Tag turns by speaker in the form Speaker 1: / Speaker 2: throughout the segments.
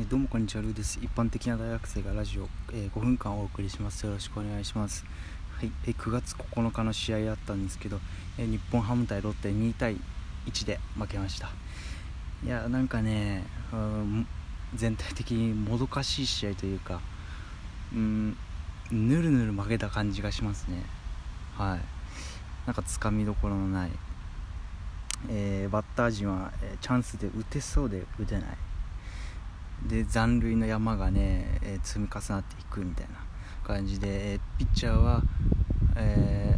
Speaker 1: えどうもこんにちはルーです。一般的な大学生がラジオ、えー、5分間お送りします。よろしくお願いします。はい、え9月9日の試合だったんですけど、え日本ハム対ロッテ2対1で負けました。いやなんかね、うん、全体的にもどかしい試合というかうんぬるぬる負けた感じがしますね。はい。なんかつかみどころのない、えー、バッター陣は、えー、チャンスで打てそうで打てない。で残塁の山がね、えー、積み重なっていくみたいな感じで、えー、ピッチャーは、え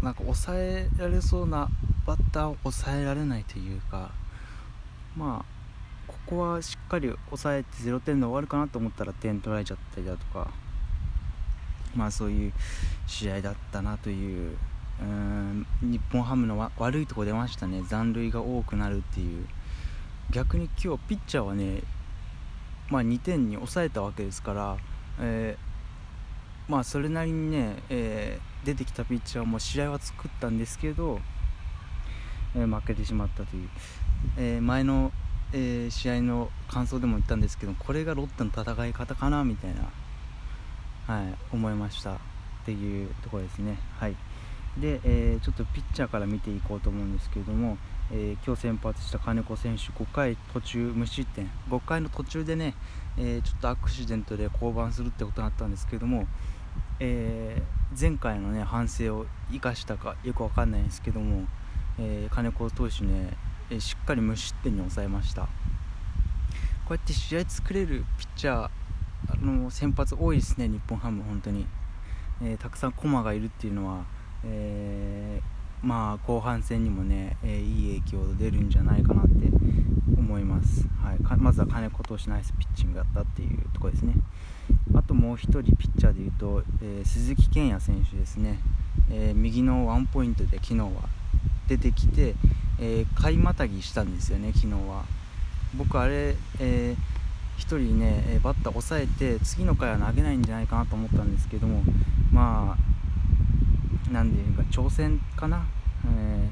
Speaker 1: ー、なんか抑えられそうなバッターを抑えられないというかまあここはしっかり抑えて0点で終わるかなと思ったら点取られちゃったりだとかまあそういう試合だったなといううん日本ハムの悪いとこ出ましたね。残塁が多くなるっていう。逆に今日ピッチャーはねまあ、2点に抑えたわけですから、えー、まあ、それなりにね、えー、出てきたピッチャーも試合は作ったんですけど、えー、負けてしまったという、え前の、え試合の感想でも言ったんですけどこれがロッテの戦い方かなみたいな、はい、思いましたっていうところですね。はいで、えー、ちょっとピッチャーから見ていこうと思うんですけれども、えー、今日先発した金子選手5回途中無失点。5回の途中でね、えー、ちょっとアクシデントで降板するってことになったんですけども、えー前回のね反省を生かしたかよくわかんないんですけども、え金子投手ね、えしっかり無失点に抑えました。こうやって試合作れるピッチャーの先発多いですね日本ハム本当に、えたくさん駒がいるっていうのはえー、まあ後半戦にもね、えー、いい影響出るんじゃないかなって思います、はい、まずは金子投手ナイスピッチングだったっていうところですね。あともう1人ピッチャーでいうと、えー、鈴木健也選手ですね、え右のワンポイントで昨日は出てきて、え買いまたぎしたんですよね昨日は。僕あれ、え1人ねバッター抑えて次の回は投げないんじゃないかなと思ったんですけどもまあ何ていうか挑戦かな、え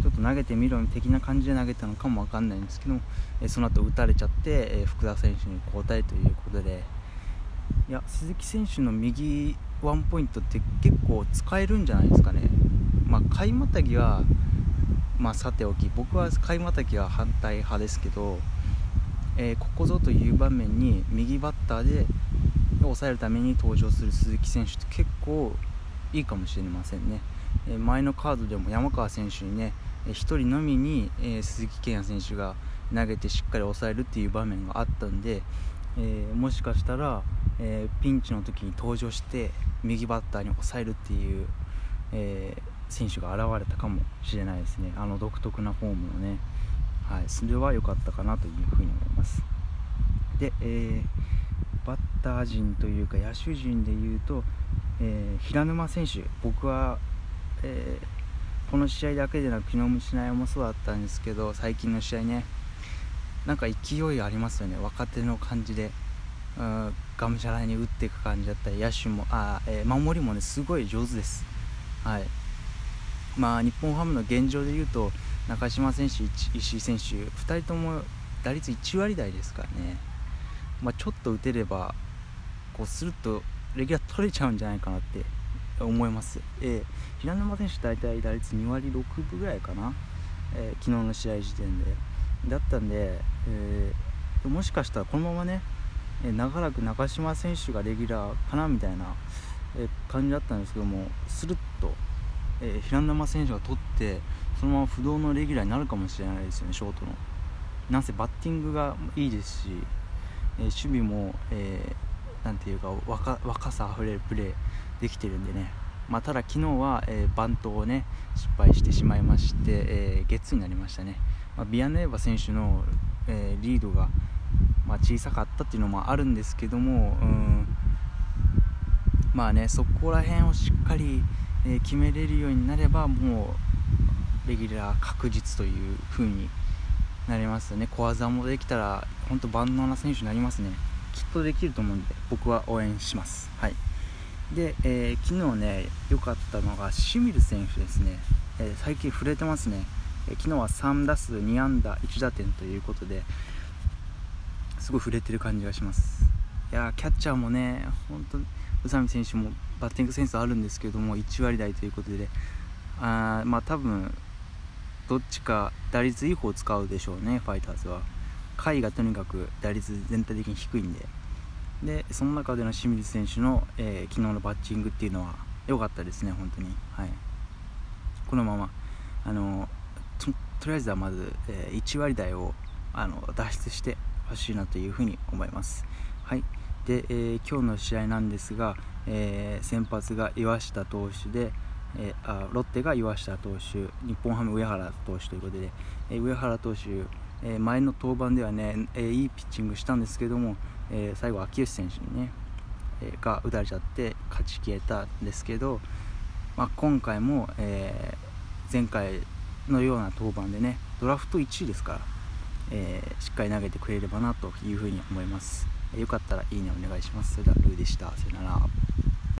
Speaker 1: ー、ちょっと投げてみろ的な感じで投げたのかも分かんないんですけど、えー、その後打たれちゃって、えー、福田選手に交代ということでいや鈴木選手の右ワンポイントって結構使えるんじゃないですかね。まあ、買いまたぎは、まあ、さておき僕は買いまたぎは反対派ですけど、えー、ここぞという場面に右バッターで抑えるために登場する鈴木選手って結構いいかもしれませんね、え前のカードでも山川選手にね1人のみに、え鈴木健也選手が投げてしっかり抑えるっていう場面があったんで、えー、もしかしたら、えー、ピンチの時に登場して右バッターに抑えるっていう、えー、選手が現れたかもしれないですね。あの独特なフォームのね、はい、それは良かったかなというふうに思います。で、えバッター陣というか野手陣でいうと、えー、平沼選手、僕は、えー、この試合だけでなく昨日も試合もそうだったんですけど最近の試合ねなんか勢いありますよね若手の感じで、うん、がむしゃらに打っていく感じだったり野手もあ、えー、守りもねすごい上手です。はい。まあ、日本ハムの現状でいうと中島選手、石井選手2人とも打率1割台ですからね、まあ、ちょっと打てればこうするとレギュラー取れちゃうんじゃないかなって思います、えー、平沼選手大体打率2割6分ぐらいかな、えー、昨日の試合時点で。だったんで、えー、もしかしたらこのままね、え長らく中島選手がレギュラーかなみたいな、え感じだったんですけどもスルッと、え平沼選手が取ってそのまま不動のレギュラーになるかもしれないですよねショートの。なんせバッティングがいいですし、え守備も、えなんていうか若若さあふれるプレーできてるんでね、まあ、ただ昨日は、えー、バントをね失敗してしまいまして、えー、ゲッツーになりましたね、まあ、ビアネーバ選手の、えー、リードが、まあ、小さかったっていうのもあるんですけどもうん。まあねそこら辺をしっかり、え決めれるようになればもうレギュラー確実という風になりますね。小技もできたら本当万能な選手になりますね。きっとできると思うんで僕は応援します。はい。で、えー、昨日ね良かったのが清水選手ですね、えー、最近触れてますね、えー、昨日は3打数2安打1打点ということで、すごい触れてる感じがします。いやキャッチャーもね本当宇佐美選手もバッティングセンスあるんですけども1割台ということであまあ多分どっちか打率いい方を使うでしょうねファイターズは。下位がとにかく打率全体的に低いんで。でその中での清水選手の、えー、昨日のバッチングっていうのは良かったですね本当に。はい。このままあのとりあえずはまず、えー、1割台をあの脱出してほしいなというふうに思います。はい。で、えー、今日の試合なんですが、え先発が岩下投手で、えー、あロッテが岩下投手日本ハム上原投手ということで、えー、上原投手、えー、前の登板ではね、えいいピッチングしたんですけども、え最後秋吉選手にね、えが打たれちゃって勝ち消えたんですけど、まあ、今回も、え前回のような登板でねドラフト1位ですから、えしっかり投げてくれればなというふうに思います、よかったらいいねお願いします。それではルーでした。さよなら。